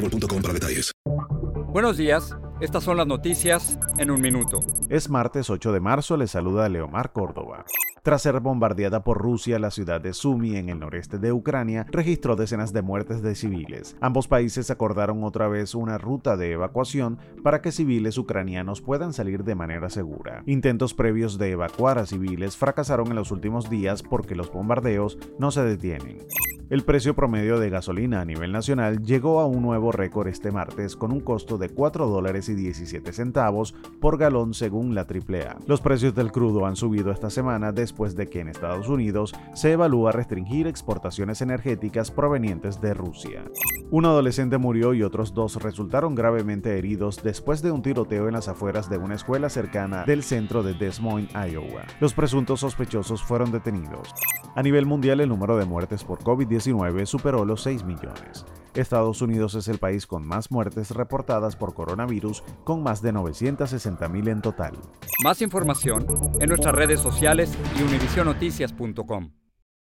boostmobile.com para. Buenos días, estas son las noticias en un minuto. Es martes 8 de marzo, le saluda Leomar Córdoba. Tras ser bombardeada por Rusia, la ciudad de Sumy, en el noreste de Ucrania, registró decenas de muertes de civiles. Ambos países acordaron otra vez una ruta de evacuación para que civiles ucranianos puedan salir de manera segura. Intentos previos de evacuar a civiles fracasaron en los últimos días porque los bombardeos no se detienen. El precio promedio de gasolina a nivel nacional llegó a un nuevo récord este martes con un costo de 4 dólares y 17 centavos por galón según la AAA. Los precios del crudo han subido esta semana después de que en Estados Unidos se evalúa restringir exportaciones energéticas provenientes de Rusia. Un adolescente murió y otros dos resultaron gravemente heridos después de un tiroteo en las afueras de una escuela cercana del centro de Des Moines, Iowa. Los presuntos sospechosos fueron detenidos. A nivel mundial, el número de muertes por COVID-19 superó los 6 millones. Estados Unidos es el país con más muertes reportadas por coronavirus, con más de 960.000 en total. Más información en nuestras redes sociales y univisionoticias.com.